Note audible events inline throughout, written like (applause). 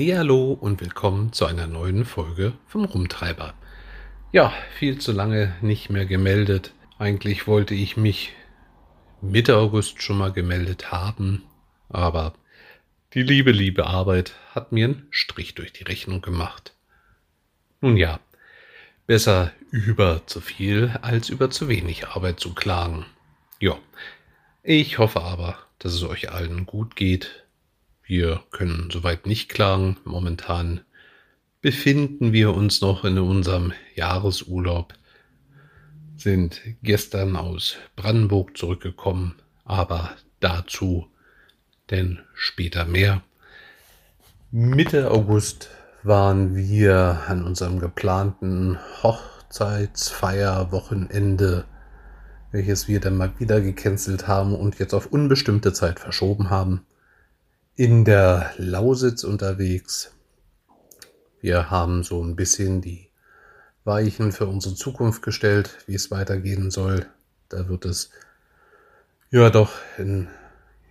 Hallihallo und willkommen zu einer neuen Folge vom Rumtreiber. Ja, viel zu lange nicht mehr gemeldet. Eigentlich wollte ich mich Mitte August schon mal gemeldet haben, aber die liebe, liebe Arbeit hat mir einen Strich durch die Rechnung gemacht. Nun ja, besser über zu viel als über zu wenig Arbeit zu klagen. Ja, ich hoffe aber, dass es euch allen gut geht wir können soweit nicht klagen. Momentan befinden wir uns noch in unserem Jahresurlaub, sind gestern aus Brandenburg zurückgekommen, aber dazu denn später mehr. Mitte August waren wir an unserem geplanten Hochzeitsfeierwochenende, welches wir dann mal wieder gecancelt haben und jetzt auf unbestimmte Zeit verschoben haben in der Lausitz unterwegs. Wir haben so ein bisschen die Weichen für unsere Zukunft gestellt, wie es weitergehen soll. Da wird es ja doch in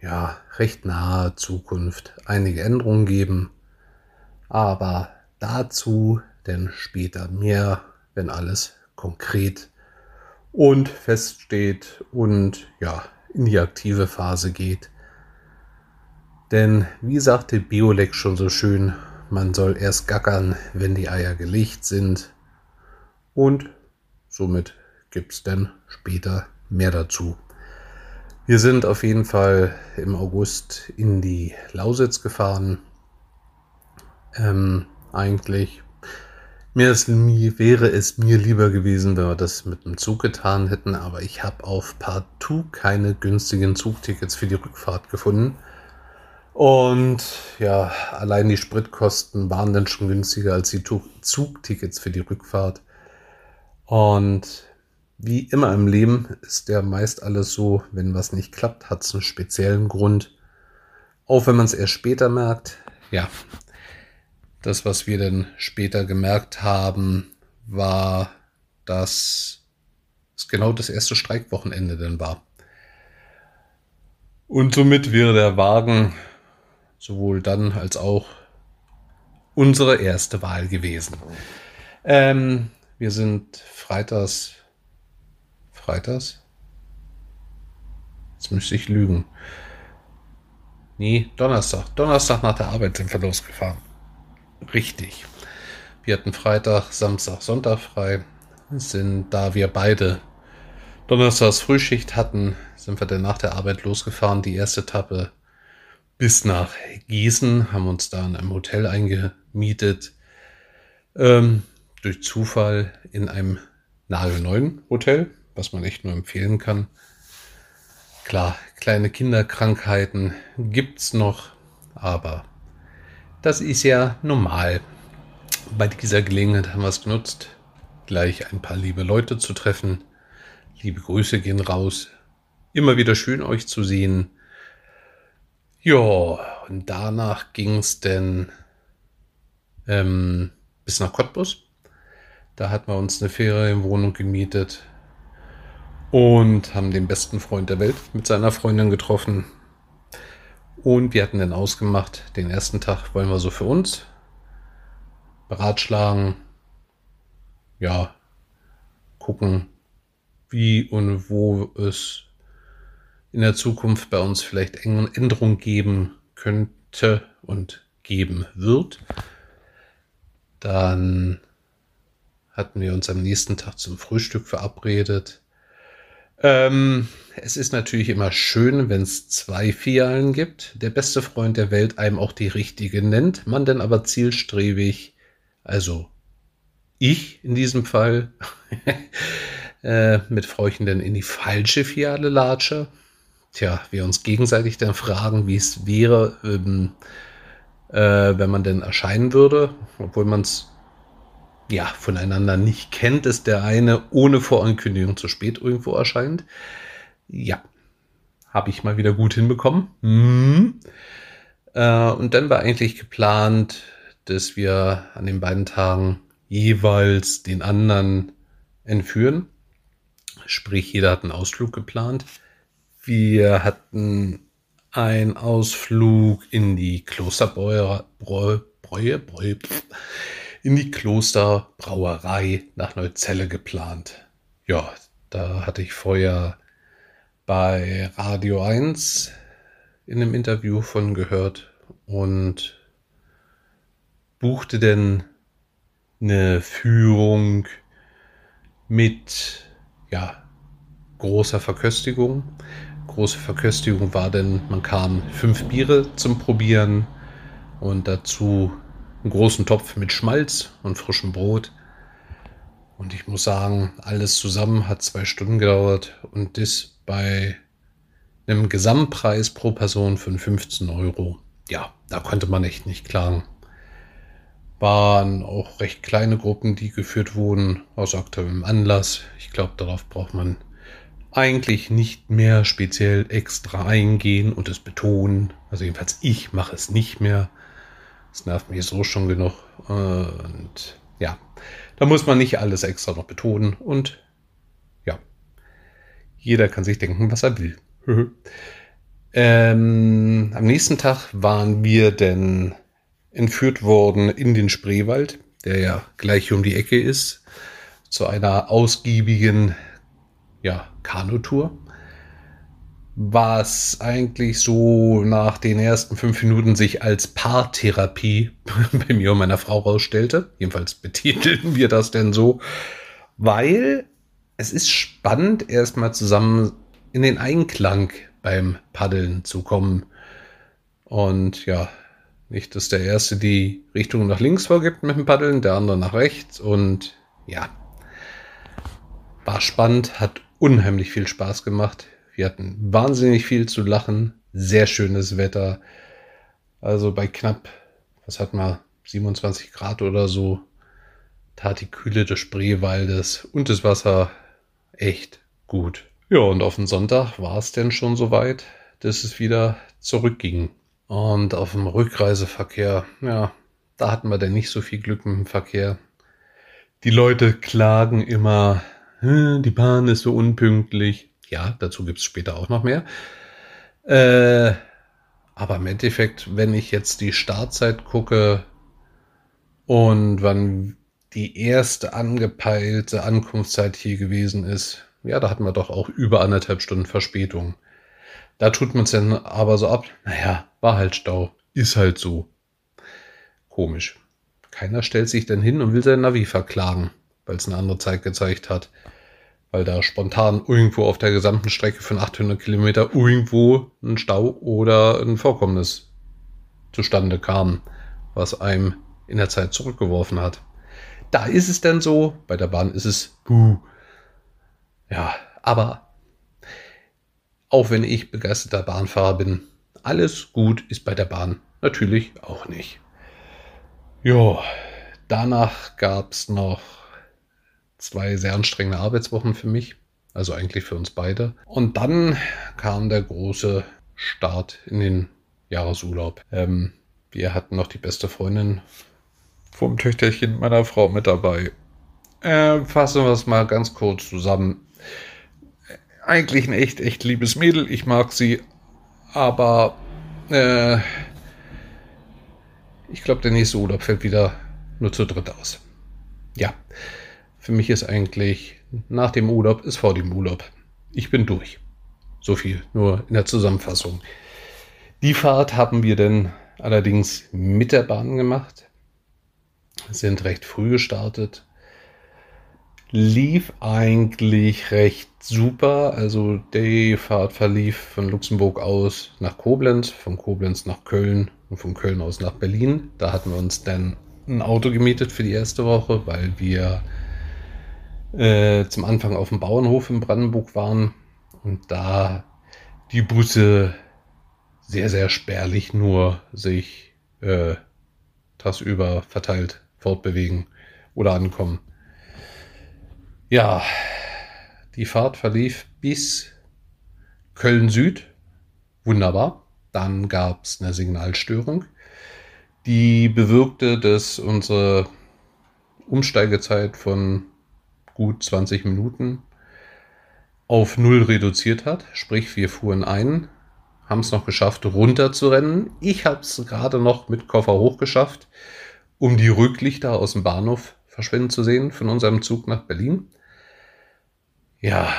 ja, recht naher Zukunft einige Änderungen geben. Aber dazu denn später mehr, wenn alles konkret und feststeht und ja, in die aktive Phase geht. Denn wie sagte Biolek schon so schön, man soll erst gackern, wenn die Eier gelegt sind. Und somit gibt es dann später mehr dazu. Wir sind auf jeden Fall im August in die Lausitz gefahren. Ähm, eigentlich mir ist, mir, wäre es mir lieber gewesen, wenn wir das mit dem Zug getan hätten, aber ich habe auf partout keine günstigen Zugtickets für die Rückfahrt gefunden. Und ja, allein die Spritkosten waren dann schon günstiger als die Zugtickets für die Rückfahrt. Und wie immer im Leben ist ja meist alles so, wenn was nicht klappt, hat es einen speziellen Grund. Auch wenn man es erst später merkt. Ja, das, was wir dann später gemerkt haben, war, dass es genau das erste Streikwochenende dann war. Und somit wäre der Wagen sowohl dann als auch unsere erste Wahl gewesen. Ähm, wir sind freitags, freitags? Jetzt müsste ich lügen. Nee, Donnerstag. Donnerstag nach der Arbeit sind wir losgefahren. Richtig. Wir hatten Freitag, Samstag, Sonntag frei. Sind, da wir beide Donnerstags Frühschicht hatten, sind wir dann nach der Arbeit losgefahren. Die erste Etappe bis nach Gießen, haben uns da in einem Hotel eingemietet. Ähm, durch Zufall in einem nagelneuen Hotel, was man echt nur empfehlen kann. Klar, kleine Kinderkrankheiten gibt's noch, aber das ist ja normal. Bei dieser Gelegenheit haben wir es genutzt, gleich ein paar liebe Leute zu treffen. Liebe Grüße gehen raus. Immer wieder schön euch zu sehen. Ja, und danach ging es denn ähm, bis nach Cottbus. Da hatten wir uns eine Ferienwohnung gemietet und haben den besten Freund der Welt mit seiner Freundin getroffen. Und wir hatten dann ausgemacht, den ersten Tag wollen wir so für uns beratschlagen, ja, gucken, wie und wo es in der Zukunft bei uns vielleicht Änderungen geben könnte und geben wird. Dann hatten wir uns am nächsten Tag zum Frühstück verabredet. Ähm, es ist natürlich immer schön, wenn es zwei Filialen gibt. Der beste Freund der Welt einem auch die richtige nennt, man dann aber zielstrebig, also ich in diesem Fall, (laughs) äh, mit Frauchen dann in die falsche Filiale latsche tja, wir uns gegenseitig dann fragen, wie es wäre, ähm, äh, wenn man denn erscheinen würde, obwohl man es ja voneinander nicht kennt, ist der eine ohne Vorankündigung zu spät irgendwo erscheint. Ja, habe ich mal wieder gut hinbekommen. Mhm. Äh, und dann war eigentlich geplant, dass wir an den beiden Tagen jeweils den anderen entführen. Sprich, jeder hat einen Ausflug geplant. Wir hatten einen Ausflug in die Klosterbräuerei Bräue, Bräue, in die Klosterbrauerei nach Neuzelle geplant. Ja, da hatte ich vorher bei Radio 1 in einem Interview von gehört und buchte denn eine Führung mit ja, großer Verköstigung. Große Verköstigung war denn, man kam fünf Biere zum Probieren und dazu einen großen Topf mit Schmalz und frischem Brot. Und ich muss sagen, alles zusammen hat zwei Stunden gedauert und das bei einem Gesamtpreis pro Person von 15 Euro. Ja, da konnte man echt nicht klagen. Waren auch recht kleine Gruppen, die geführt wurden, aus aktuellem Anlass. Ich glaube, darauf braucht man eigentlich nicht mehr speziell extra eingehen und es betonen. Also jedenfalls ich mache es nicht mehr. Das nervt mich so schon genug. Und ja, da muss man nicht alles extra noch betonen. Und ja, jeder kann sich denken, was er will. (laughs) ähm, am nächsten Tag waren wir denn entführt worden in den Spreewald, der ja gleich um die Ecke ist, zu einer ausgiebigen ja, Kanutour was eigentlich so nach den ersten fünf Minuten sich als Paartherapie (laughs) bei mir und meiner Frau rausstellte. Jedenfalls betitelten wir das denn so, weil es ist spannend, erstmal zusammen in den Einklang beim Paddeln zu kommen. Und ja, nicht, dass der Erste die Richtung nach links vorgibt mit dem Paddeln, der andere nach rechts. Und ja, war spannend, hat unheimlich viel Spaß gemacht. Wir hatten wahnsinnig viel zu lachen, sehr schönes Wetter. Also bei knapp, was hat man, 27 Grad oder so, tat die Kühle des Spreewaldes und das Wasser echt gut. Ja, und auf den Sonntag war es denn schon soweit, dass es wieder zurückging. Und auf dem Rückreiseverkehr, ja, da hatten wir denn nicht so viel Glück mit dem Verkehr. Die Leute klagen immer, die Bahn ist so unpünktlich. Ja, dazu gibt es später auch noch mehr. Äh, aber im Endeffekt, wenn ich jetzt die Startzeit gucke und wann die erste angepeilte Ankunftszeit hier gewesen ist, ja, da hatten wir doch auch über anderthalb Stunden Verspätung. Da tut man es dann aber so ab, naja, war halt Stau, ist halt so. Komisch. Keiner stellt sich denn hin und will sein Navi verklagen, weil es eine andere Zeit gezeigt hat weil da spontan irgendwo auf der gesamten Strecke von 800 Kilometer irgendwo ein Stau oder ein Vorkommnis zustande kam, was einem in der Zeit zurückgeworfen hat. Da ist es denn so, bei der Bahn ist es buh. Ja, aber auch wenn ich begeisterter Bahnfahrer bin, alles gut ist bei der Bahn natürlich auch nicht. Ja, danach gab es noch zwei sehr anstrengende Arbeitswochen für mich, also eigentlich für uns beide. Und dann kam der große Start in den Jahresurlaub. Ähm, wir hatten noch die beste Freundin vom Töchterchen meiner Frau mit dabei. Äh, fassen wir es mal ganz kurz zusammen. Eigentlich ein echt, echt liebes Mädel. Ich mag sie. Aber äh, ich glaube, der nächste Urlaub fällt wieder nur zu dritt aus. Ja. Für mich ist eigentlich nach dem Urlaub ist vor dem Urlaub. Ich bin durch. So viel nur in der Zusammenfassung. Die Fahrt haben wir dann allerdings mit der Bahn gemacht. Sind recht früh gestartet. Lief eigentlich recht super. Also die Fahrt verlief von Luxemburg aus nach Koblenz, von Koblenz nach Köln und von Köln aus nach Berlin. Da hatten wir uns dann ein Auto gemietet für die erste Woche, weil wir äh, zum Anfang auf dem Bauernhof in Brandenburg waren und da die Busse sehr, sehr spärlich nur sich äh, tagsüber verteilt fortbewegen oder ankommen. Ja, die Fahrt verlief bis Köln Süd. Wunderbar. Dann gab es eine Signalstörung, die bewirkte, dass unsere Umsteigezeit von gut 20 Minuten auf null reduziert hat. Sprich, wir fuhren ein, haben es noch geschafft, runter zu rennen. Ich habe es gerade noch mit Koffer hochgeschafft, um die Rücklichter aus dem Bahnhof verschwinden zu sehen von unserem Zug nach Berlin. Ja,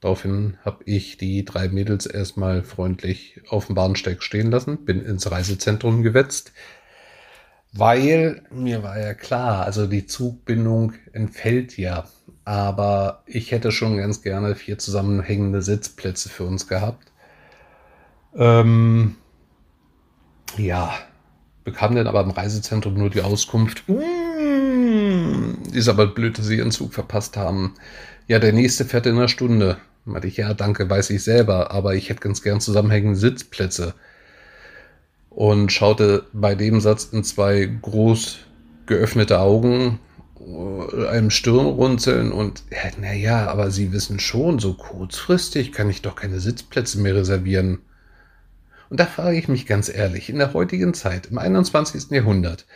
daraufhin habe ich die drei Mädels erstmal freundlich auf dem Bahnsteig stehen lassen, bin ins Reisezentrum gewetzt, weil mir war ja klar, also die Zugbindung entfällt ja, aber ich hätte schon ganz gerne vier zusammenhängende Sitzplätze für uns gehabt. Ähm, ja, bekam dann aber im Reisezentrum nur die Auskunft, mm, ist aber blöd, dass sie ihren Zug verpasst haben. Ja, der nächste fährt in einer Stunde. Meinte ich, ja, danke, weiß ich selber, aber ich hätte ganz gern zusammenhängende Sitzplätze. Und schaute bei dem Satz in zwei groß geöffnete Augen, äh, einem Stirnrunzeln und, ja, naja, aber Sie wissen schon, so kurzfristig kann ich doch keine Sitzplätze mehr reservieren. Und da frage ich mich ganz ehrlich, in der heutigen Zeit, im 21. Jahrhundert,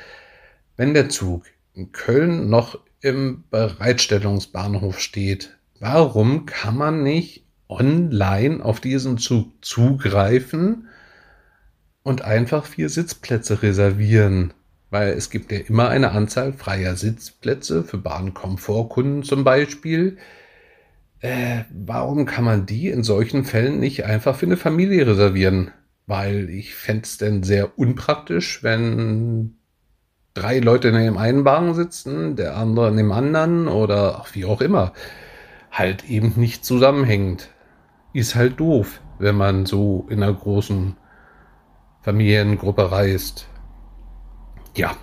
wenn der Zug in Köln noch im Bereitstellungsbahnhof steht, warum kann man nicht online auf diesen Zug zugreifen und einfach vier Sitzplätze reservieren? Weil es gibt ja immer eine Anzahl freier Sitzplätze für Bahnkomfortkunden zum Beispiel. Äh, warum kann man die in solchen Fällen nicht einfach für eine Familie reservieren? weil ich fände es denn sehr unpraktisch, wenn drei Leute in dem einen Wagen sitzen, der andere in dem anderen oder auch wie auch immer. Halt eben nicht zusammenhängend. Ist halt doof, wenn man so in einer großen Familiengruppe reist. Ja,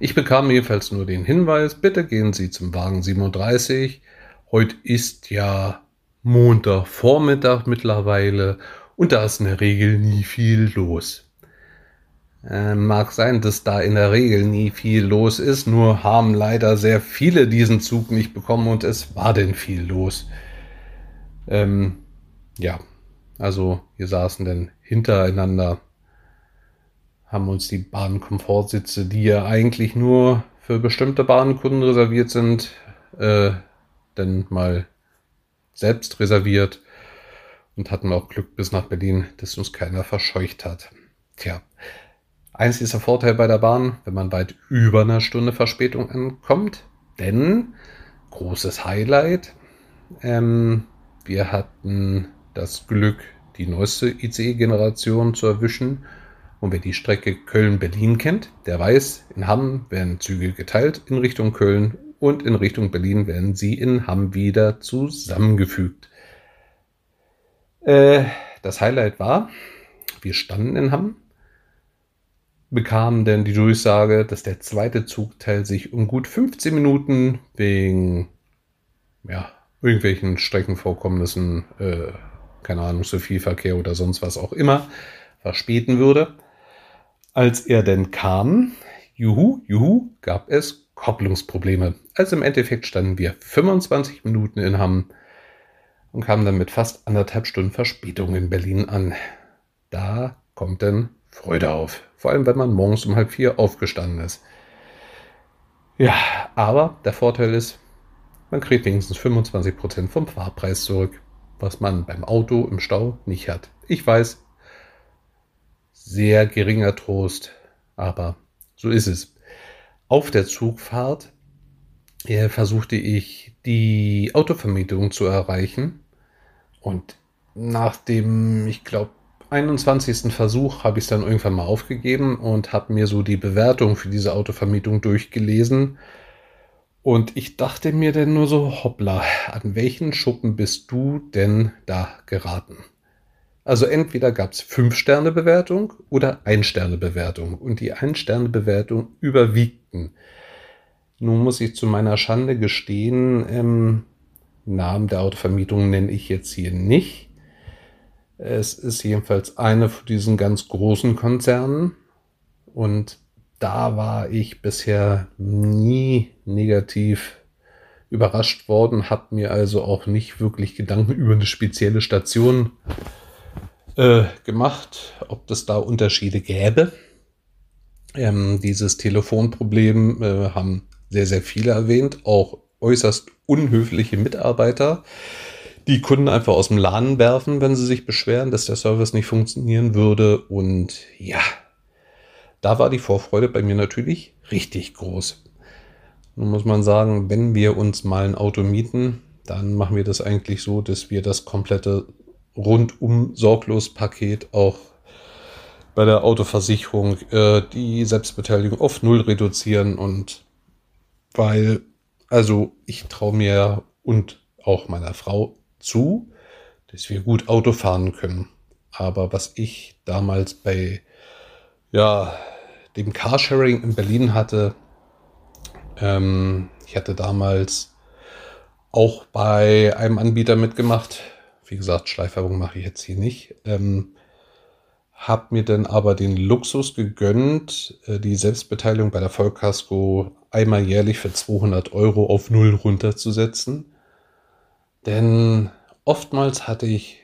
ich bekam jedenfalls nur den Hinweis, bitte gehen Sie zum Wagen 37. Heute ist ja Montagvormittag mittlerweile und da ist in der Regel nie viel los. Äh, mag sein, dass da in der Regel nie viel los ist, nur haben leider sehr viele diesen Zug nicht bekommen und es war denn viel los. Ähm, ja, also wir saßen dann hintereinander, haben uns die Bahnkomfortsitze, die ja eigentlich nur für bestimmte Bahnkunden reserviert sind, äh, dann mal selbst reserviert und hatten auch Glück bis nach Berlin, dass uns keiner verscheucht hat. Tja, einziger Vorteil bei der Bahn, wenn man weit über einer Stunde Verspätung ankommt, denn großes Highlight, ähm, wir hatten das Glück, die neueste ICE-Generation zu erwischen. Und wer die Strecke Köln-Berlin kennt, der weiß, in Hamm werden Züge geteilt in Richtung Köln und in Richtung Berlin werden sie in Hamm wieder zusammengefügt. Äh, das Highlight war, wir standen in Hamm, bekamen dann die Durchsage, dass der zweite Zugteil sich um gut 15 Minuten wegen ja, irgendwelchen Streckenvorkommnissen, äh, keine Ahnung, so viel Verkehr oder sonst was auch immer, verspäten würde. Als er denn kam, juhu, juhu, gab es Kopplungsprobleme. Also im Endeffekt standen wir 25 Minuten in Hamm und kam dann mit fast anderthalb Stunden Verspätung in Berlin an. Da kommt dann Freude auf. Vor allem, wenn man morgens um halb vier aufgestanden ist. Ja, aber der Vorteil ist, man kriegt wenigstens 25% vom Fahrpreis zurück, was man beim Auto im Stau nicht hat. Ich weiß, sehr geringer Trost, aber so ist es. Auf der Zugfahrt äh, versuchte ich die Autovermietung zu erreichen und nach dem, ich glaube, 21. Versuch habe ich es dann irgendwann mal aufgegeben und habe mir so die Bewertung für diese Autovermietung durchgelesen. Und ich dachte mir dann nur so, hoppla, an welchen Schuppen bist du denn da geraten? Also entweder gab es 5-Sterne-Bewertung oder 1-Sterne-Bewertung. Und die 1-Sterne-Bewertung überwiegten. Nun muss ich zu meiner Schande gestehen, ähm, Namen der Autovermietung nenne ich jetzt hier nicht. Es ist jedenfalls eine von diesen ganz großen Konzernen und da war ich bisher nie negativ überrascht worden, habe mir also auch nicht wirklich Gedanken über eine spezielle Station äh, gemacht, ob das da Unterschiede gäbe. Ähm, dieses Telefonproblem äh, haben sehr, sehr viele erwähnt, auch äußerst unhöfliche Mitarbeiter, die Kunden einfach aus dem Laden werfen, wenn sie sich beschweren, dass der Service nicht funktionieren würde. Und ja, da war die Vorfreude bei mir natürlich richtig groß. Nun muss man sagen, wenn wir uns mal ein Auto mieten, dann machen wir das eigentlich so, dass wir das komplette rundum sorglos Paket auch bei der Autoversicherung äh, die Selbstbeteiligung auf null reduzieren und weil, also ich traue mir und auch meiner Frau zu, dass wir gut Auto fahren können. Aber was ich damals bei ja, dem Carsharing in Berlin hatte, ähm, ich hatte damals auch bei einem Anbieter mitgemacht. Wie gesagt, Schleifwerbung mache ich jetzt hier nicht. Ähm, hab mir dann aber den Luxus gegönnt, äh, die Selbstbeteiligung bei der Vollkasko einmal jährlich für 200 Euro auf Null runterzusetzen. Denn oftmals hatte ich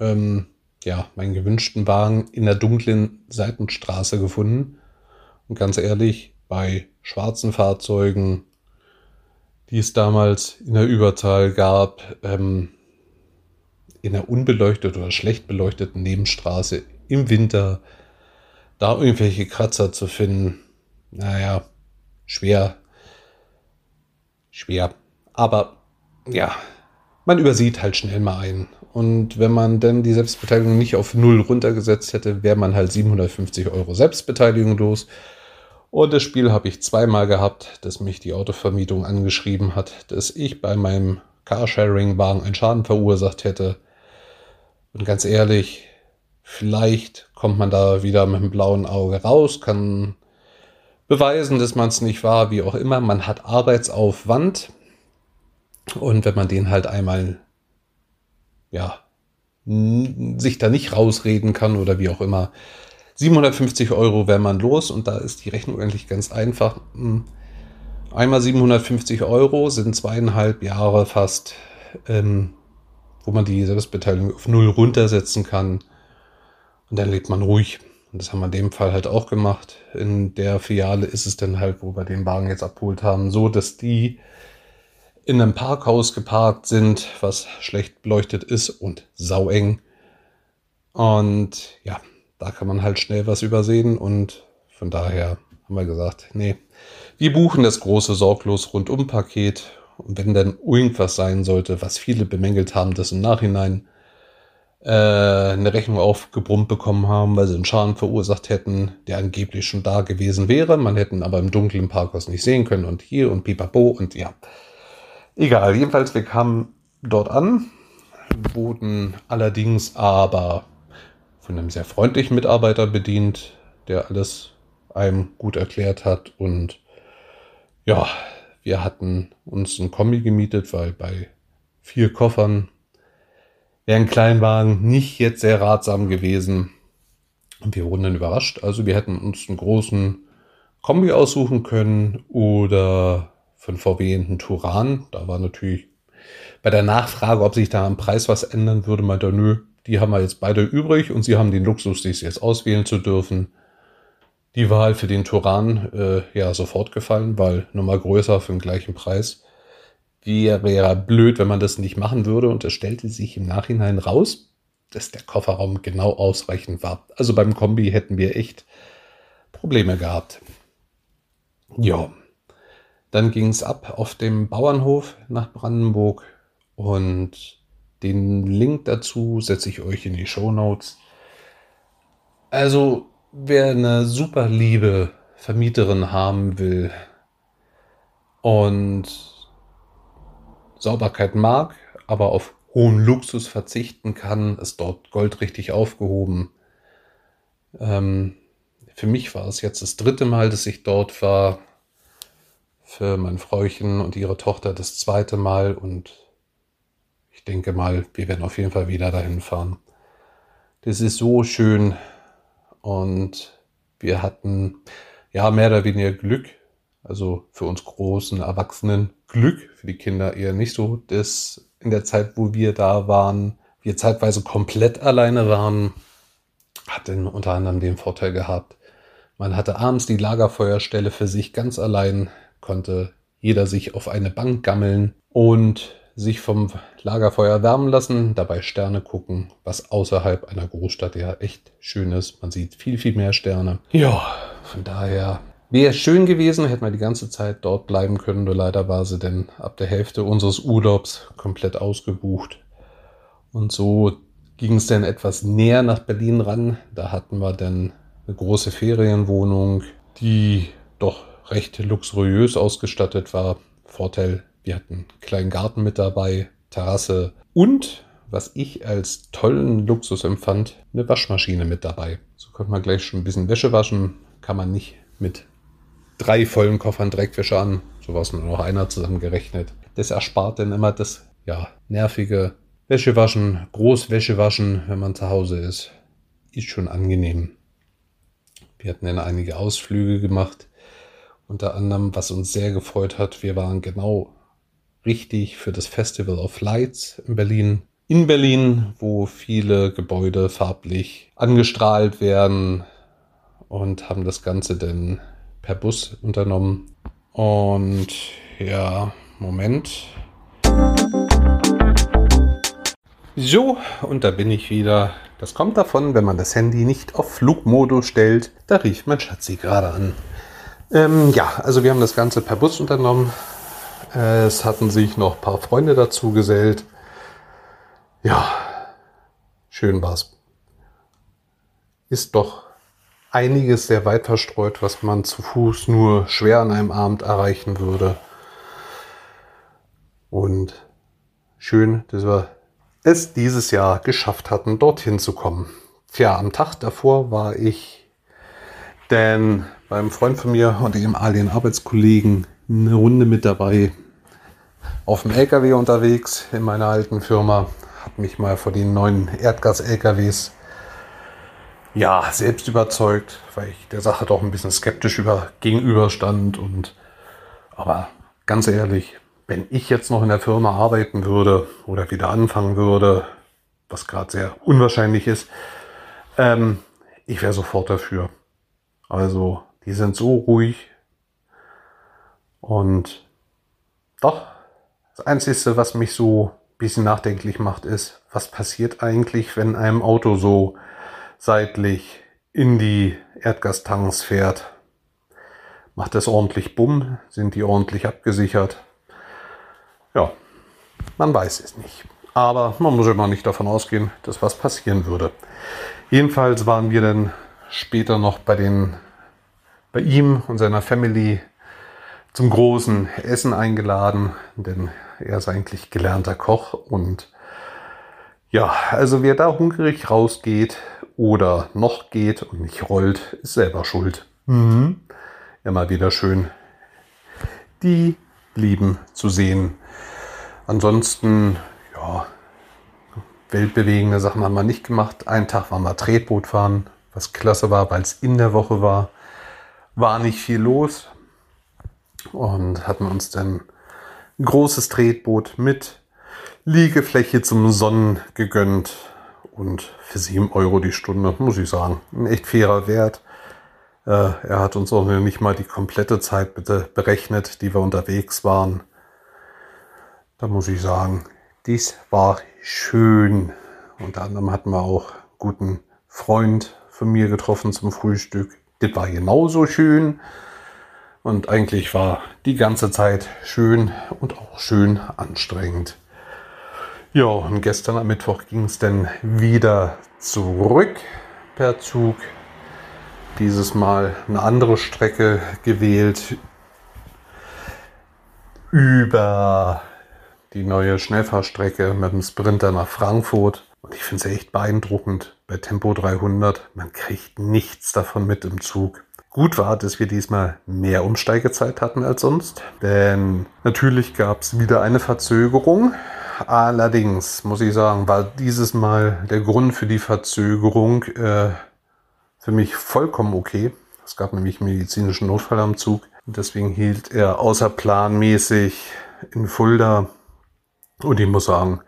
ähm, ja, meinen gewünschten Wagen in der dunklen Seitenstraße gefunden. Und ganz ehrlich, bei schwarzen Fahrzeugen, die es damals in der Überzahl gab, ähm, in der unbeleuchteten oder schlecht beleuchteten Nebenstraße im Winter, da irgendwelche Kratzer zu finden, naja, schwer. Schwer. Aber ja, man übersieht halt schnell mal einen. Und wenn man dann die Selbstbeteiligung nicht auf null runtergesetzt hätte, wäre man halt 750 Euro Selbstbeteiligung los. Und das Spiel habe ich zweimal gehabt, dass mich die Autovermietung angeschrieben hat, dass ich bei meinem Carsharing-Wagen einen Schaden verursacht hätte. Und ganz ehrlich, vielleicht kommt man da wieder mit dem blauen Auge raus, kann beweisen, dass man es nicht war, wie auch immer. Man hat Arbeitsaufwand. Und wenn man den halt einmal, ja, sich da nicht rausreden kann oder wie auch immer, 750 Euro wäre man los und da ist die Rechnung eigentlich ganz einfach. Hm, einmal 750 Euro sind zweieinhalb Jahre fast, ähm, wo man die Selbstbeteiligung auf null runtersetzen kann. Und dann lebt man ruhig. Und das haben wir in dem Fall halt auch gemacht. In der Filiale ist es dann halt, wo wir den Wagen jetzt abgeholt haben, so, dass die in einem Parkhaus geparkt sind, was schlecht beleuchtet ist und saueng. Und ja, da kann man halt schnell was übersehen und von daher haben wir gesagt, nee, wir buchen das große sorglos rundum Paket und wenn dann irgendwas sein sollte, was viele bemängelt haben, das im Nachhinein äh, eine Rechnung aufgebrummt bekommen haben, weil sie einen Schaden verursacht hätten, der angeblich schon da gewesen wäre. Man hätten aber im dunklen Parkhaus nicht sehen können und hier und pipapo und ja. Egal, jedenfalls, wir kamen dort an, wurden allerdings aber von einem sehr freundlichen Mitarbeiter bedient, der alles einem gut erklärt hat. Und ja, wir hatten uns ein Kombi gemietet, weil bei vier Koffern wäre ein Kleinwagen nicht jetzt sehr ratsam gewesen. Und wir wurden dann überrascht. Also wir hätten uns einen großen Kombi aussuchen können oder von VW einen Turan. Da war natürlich bei der Nachfrage, ob sich da am Preis was ändern würde, meinte er, nö, die haben wir jetzt beide übrig und sie haben den Luxus, sich jetzt auswählen zu dürfen. Die Wahl für den Turan äh, ja sofort gefallen, weil Nummer größer für den gleichen Preis. Wäre ja blöd, wenn man das nicht machen würde und es stellte sich im Nachhinein raus, dass der Kofferraum genau ausreichend war. Also beim Kombi hätten wir echt Probleme gehabt. Ja, dann ging es ab auf dem Bauernhof nach Brandenburg und den Link dazu setze ich euch in die Show Notes. Also, wer eine super liebe Vermieterin haben will und Sauberkeit mag, aber auf hohen Luxus verzichten kann, ist dort goldrichtig aufgehoben. Ähm, für mich war es jetzt das dritte Mal, dass ich dort war für mein Fräuchen und ihre Tochter das zweite Mal und ich denke mal, wir werden auf jeden Fall wieder dahin fahren. Das ist so schön und wir hatten ja mehr oder weniger Glück, also für uns großen Erwachsenen Glück, für die Kinder eher nicht so, dass in der Zeit, wo wir da waren, wir zeitweise komplett alleine waren, hat dann unter anderem den Vorteil gehabt, man hatte abends die Lagerfeuerstelle für sich ganz allein konnte jeder sich auf eine Bank gammeln. Und sich vom Lagerfeuer wärmen lassen, dabei Sterne gucken, was außerhalb einer Großstadt ja echt schön ist. Man sieht viel, viel mehr Sterne. Ja, von daher wäre es schön gewesen, hätten wir die ganze Zeit dort bleiben können. Nur leider war sie denn ab der Hälfte unseres Urlaubs komplett ausgebucht. Und so ging es dann etwas näher nach Berlin ran. Da hatten wir dann eine große Ferienwohnung, die doch recht luxuriös ausgestattet war. Vorteil, wir hatten einen kleinen Garten mit dabei, Terrasse und, was ich als tollen Luxus empfand, eine Waschmaschine mit dabei. So konnte man gleich schon ein bisschen Wäsche waschen. Kann man nicht mit drei vollen Koffern Dreckwäsche an. So war es nur noch einer zusammengerechnet. Das erspart dann immer das ja, nervige Wäschewaschen, Großwäschewaschen, wenn man zu Hause ist. Ist schon angenehm. Wir hatten dann einige Ausflüge gemacht. Unter anderem, was uns sehr gefreut hat, wir waren genau richtig für das Festival of Lights in Berlin. In Berlin, wo viele Gebäude farblich angestrahlt werden und haben das Ganze dann per Bus unternommen. Und ja, Moment. So, und da bin ich wieder. Das kommt davon, wenn man das Handy nicht auf Flugmodus stellt. Da rief mein Schatzi gerade an. Ähm, ja, also wir haben das Ganze per Bus unternommen. Es hatten sich noch ein paar Freunde dazu gesellt. Ja, schön war's. Ist doch einiges sehr weit verstreut, was man zu Fuß nur schwer an einem Abend erreichen würde. Und schön, dass wir es dieses Jahr geschafft hatten, dorthin zu kommen. Tja, am Tag davor war ich denn beim Freund von mir und ehemaligen Arbeitskollegen eine Runde mit dabei auf dem LKW unterwegs in meiner alten Firma. Habe mich mal vor den neuen Erdgas-LKWs ja, selbst überzeugt, weil ich der Sache doch ein bisschen skeptisch über, gegenüberstand. Und aber ganz ehrlich, wenn ich jetzt noch in der Firma arbeiten würde oder wieder anfangen würde, was gerade sehr unwahrscheinlich ist, ähm, ich wäre sofort dafür. Also, die sind so ruhig. Und doch, das Einzige, was mich so ein bisschen nachdenklich macht, ist, was passiert eigentlich, wenn einem Auto so seitlich in die Erdgastanks fährt. Macht es ordentlich Bumm? Sind die ordentlich abgesichert? Ja, man weiß es nicht. Aber man muss immer nicht davon ausgehen, dass was passieren würde. Jedenfalls waren wir dann später noch bei, den, bei ihm und seiner Family zum großen Essen eingeladen, denn er ist eigentlich gelernter Koch und ja, also wer da hungrig rausgeht oder noch geht und nicht rollt, ist selber schuld. Mhm. Immer wieder schön, die Lieben zu sehen. Ansonsten, ja, weltbewegende Sachen haben wir nicht gemacht. Einen Tag waren wir Tretboot fahren, was klasse war, weil es in der Woche war. War nicht viel los und hatten uns dann großes Tretboot mit Liegefläche zum Sonnen gegönnt und für 7 Euro die Stunde, muss ich sagen, ein echt fairer Wert. Äh, er hat uns auch nicht mal die komplette Zeit bitte berechnet, die wir unterwegs waren. Da muss ich sagen, dies war schön. Unter anderem hatten wir auch einen guten Freund von mir getroffen zum Frühstück. Das war genauso schön. Und eigentlich war die ganze Zeit schön und auch schön anstrengend. Ja, und gestern am Mittwoch ging es dann wieder zurück per Zug. Dieses Mal eine andere Strecke gewählt über die neue Schnellfahrstrecke mit dem Sprinter nach Frankfurt. Und ich finde es echt beeindruckend bei Tempo 300. Man kriegt nichts davon mit im Zug. Gut war, dass wir diesmal mehr Umsteigezeit hatten als sonst. Denn natürlich gab es wieder eine Verzögerung. Allerdings muss ich sagen, war dieses Mal der Grund für die Verzögerung äh, für mich vollkommen okay. Es gab nämlich medizinischen Notfall am Zug. Deswegen hielt er außerplanmäßig in Fulda. Und ich muss sagen,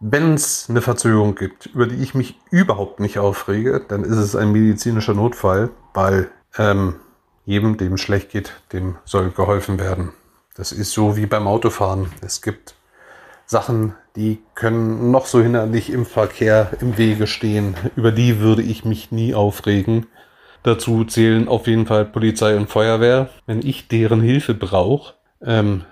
wenn es eine Verzögerung gibt, über die ich mich überhaupt nicht aufrege, dann ist es ein medizinischer Notfall, weil ähm, jedem, dem schlecht geht, dem soll geholfen werden. Das ist so wie beim Autofahren. Es gibt Sachen, die können noch so hinderlich im Verkehr im Wege stehen. Über die würde ich mich nie aufregen. Dazu zählen auf jeden Fall Polizei und Feuerwehr. Wenn ich deren Hilfe brauche, ähm,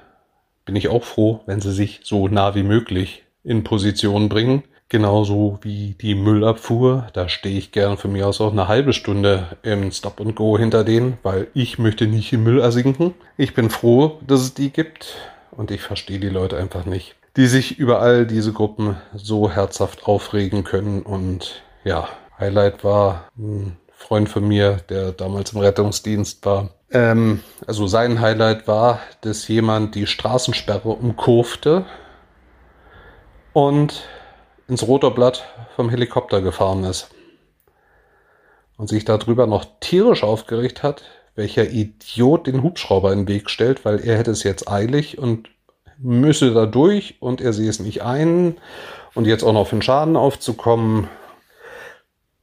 bin ich auch froh, wenn sie sich so nah wie möglich in Position bringen. Genauso wie die Müllabfuhr. Da stehe ich gern von mir aus auch eine halbe Stunde im Stop and Go hinter denen, weil ich möchte nicht im Müll ersinken. Ich bin froh, dass es die gibt und ich verstehe die Leute einfach nicht, die sich über all diese Gruppen so herzhaft aufregen können. Und ja, Highlight war ein Freund von mir, der damals im Rettungsdienst war. Ähm, also sein Highlight war, dass jemand die Straßensperre umkurfte und ins Rotorblatt vom Helikopter gefahren ist. Und sich darüber noch tierisch aufgeregt hat, welcher Idiot den Hubschrauber in den Weg stellt, weil er hätte es jetzt eilig und müsse da durch und er sehe es nicht ein und jetzt auch noch für den Schaden aufzukommen.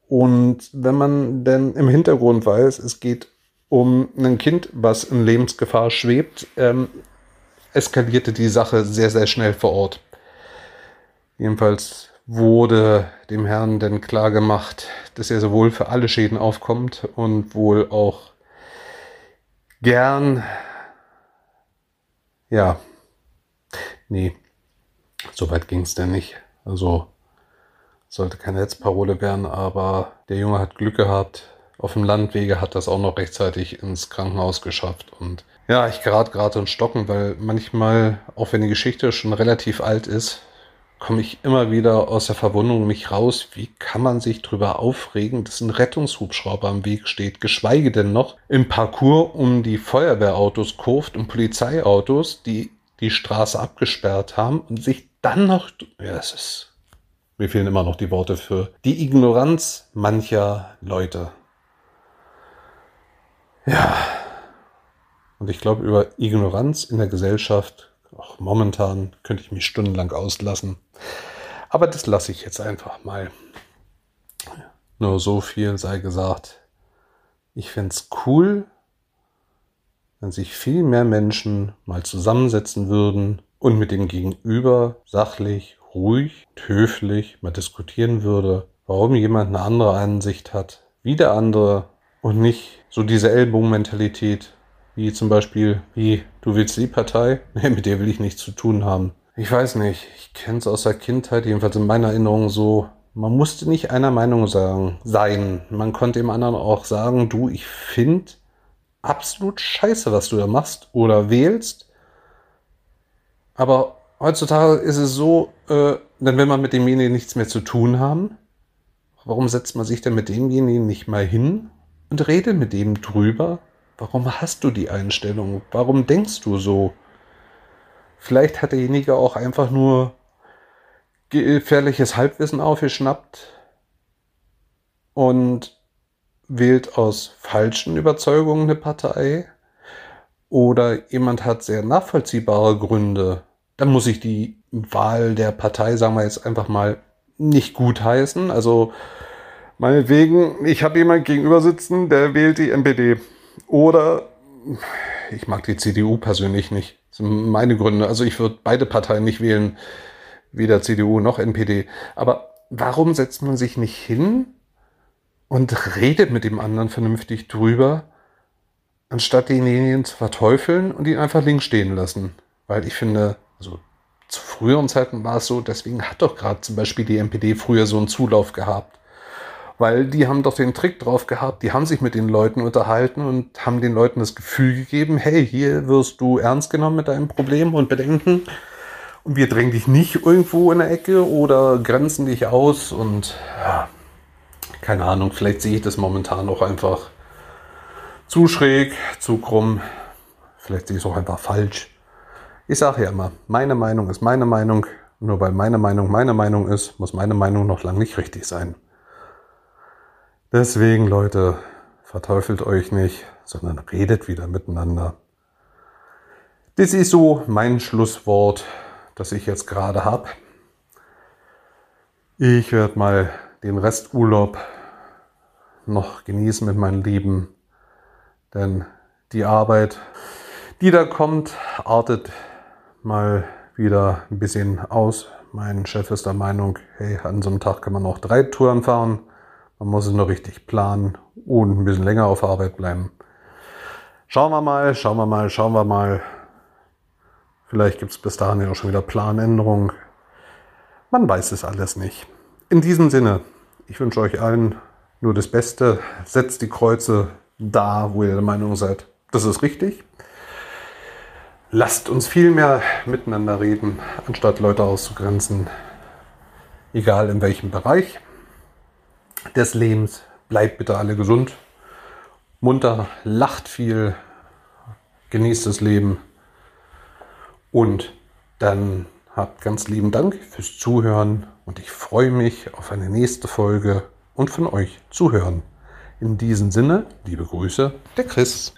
Und wenn man denn im Hintergrund weiß, es geht um ein Kind, was in Lebensgefahr schwebt, ähm, eskalierte die Sache sehr, sehr schnell vor Ort. Jedenfalls wurde dem Herrn denn klar gemacht, dass er sowohl für alle Schäden aufkommt und wohl auch gern, ja, nee, so weit ging es denn nicht. Also sollte keine Netzparole werden, aber der Junge hat Glück gehabt. Auf dem Landwege hat das auch noch rechtzeitig ins Krankenhaus geschafft. Und ja, ich gerate gerade in Stocken, weil manchmal, auch wenn die Geschichte schon relativ alt ist, komme ich immer wieder aus der Verwundung mich raus, wie kann man sich darüber aufregen, dass ein Rettungshubschrauber am Weg steht, geschweige denn noch im Parcours um die Feuerwehrautos kurft und Polizeiautos, die die Straße abgesperrt haben und sich dann noch, ja, es ist, mir fehlen immer noch die Worte für die Ignoranz mancher Leute. Ja. Und ich glaube, über Ignoranz in der Gesellschaft auch momentan könnte ich mich stundenlang auslassen. Aber das lasse ich jetzt einfach mal. Nur so viel sei gesagt. Ich fände es cool, wenn sich viel mehr Menschen mal zusammensetzen würden und mit dem Gegenüber sachlich, ruhig, höflich mal diskutieren würde, warum jemand eine andere Ansicht hat wie der andere und nicht so diese Ellbogenmentalität, wie zum Beispiel, wie, du willst die Partei? (laughs) Nee, mit der will ich nichts zu tun haben. Ich weiß nicht, ich kenne es aus der Kindheit, jedenfalls in meiner Erinnerung so, man musste nicht einer Meinung sagen, sein. Man konnte dem anderen auch sagen, du, ich finde absolut scheiße, was du da machst oder wählst. Aber heutzutage ist es so, äh, dann will man mit demjenigen nichts mehr zu tun haben. Warum setzt man sich denn mit demjenigen nicht mal hin und redet mit dem drüber, Warum hast du die Einstellung? Warum denkst du so? Vielleicht hat derjenige auch einfach nur gefährliches Halbwissen aufgeschnappt und wählt aus falschen Überzeugungen eine Partei. Oder jemand hat sehr nachvollziehbare Gründe. Dann muss ich die Wahl der Partei, sagen wir jetzt einfach mal, nicht gut heißen. Also meinetwegen, ich habe jemand gegenüber sitzen, der wählt die NPD. Oder ich mag die CDU persönlich nicht. Das sind meine Gründe. Also ich würde beide Parteien nicht wählen, weder CDU noch NPD. Aber warum setzt man sich nicht hin und redet mit dem anderen vernünftig drüber, anstatt denjenigen zu verteufeln und ihn einfach links stehen lassen? Weil ich finde, also zu früheren Zeiten war es so, deswegen hat doch gerade zum Beispiel die NPD früher so einen Zulauf gehabt weil die haben doch den Trick drauf gehabt, die haben sich mit den Leuten unterhalten und haben den Leuten das Gefühl gegeben, hey, hier wirst du ernst genommen mit deinen Problemen und Bedenken und wir drängen dich nicht irgendwo in der Ecke oder grenzen dich aus und ja, keine Ahnung, vielleicht sehe ich das momentan auch einfach zu schräg, zu krumm, vielleicht sehe ich es auch einfach falsch. Ich sage ja immer, meine Meinung ist meine Meinung. Nur weil meine Meinung meine Meinung ist, muss meine Meinung noch lange nicht richtig sein. Deswegen, Leute, verteufelt euch nicht, sondern redet wieder miteinander. Das ist so mein Schlusswort, das ich jetzt gerade habe. Ich werde mal den Resturlaub noch genießen mit meinen Lieben, denn die Arbeit, die da kommt, artet mal wieder ein bisschen aus. Mein Chef ist der Meinung, hey, an so einem Tag kann man auch drei Touren fahren. Man muss es nur richtig planen und ein bisschen länger auf Arbeit bleiben. Schauen wir mal, schauen wir mal, schauen wir mal. Vielleicht gibt es bis dahin ja auch schon wieder Planänderungen. Man weiß es alles nicht. In diesem Sinne, ich wünsche euch allen nur das Beste. Setzt die Kreuze da, wo ihr der Meinung seid, das ist richtig. Lasst uns viel mehr miteinander reden, anstatt Leute auszugrenzen. Egal in welchem Bereich des Lebens. Bleibt bitte alle gesund, munter, lacht viel, genießt das Leben und dann habt ganz lieben Dank fürs Zuhören und ich freue mich auf eine nächste Folge und von euch zuhören. In diesem Sinne, liebe Grüße, der Chris.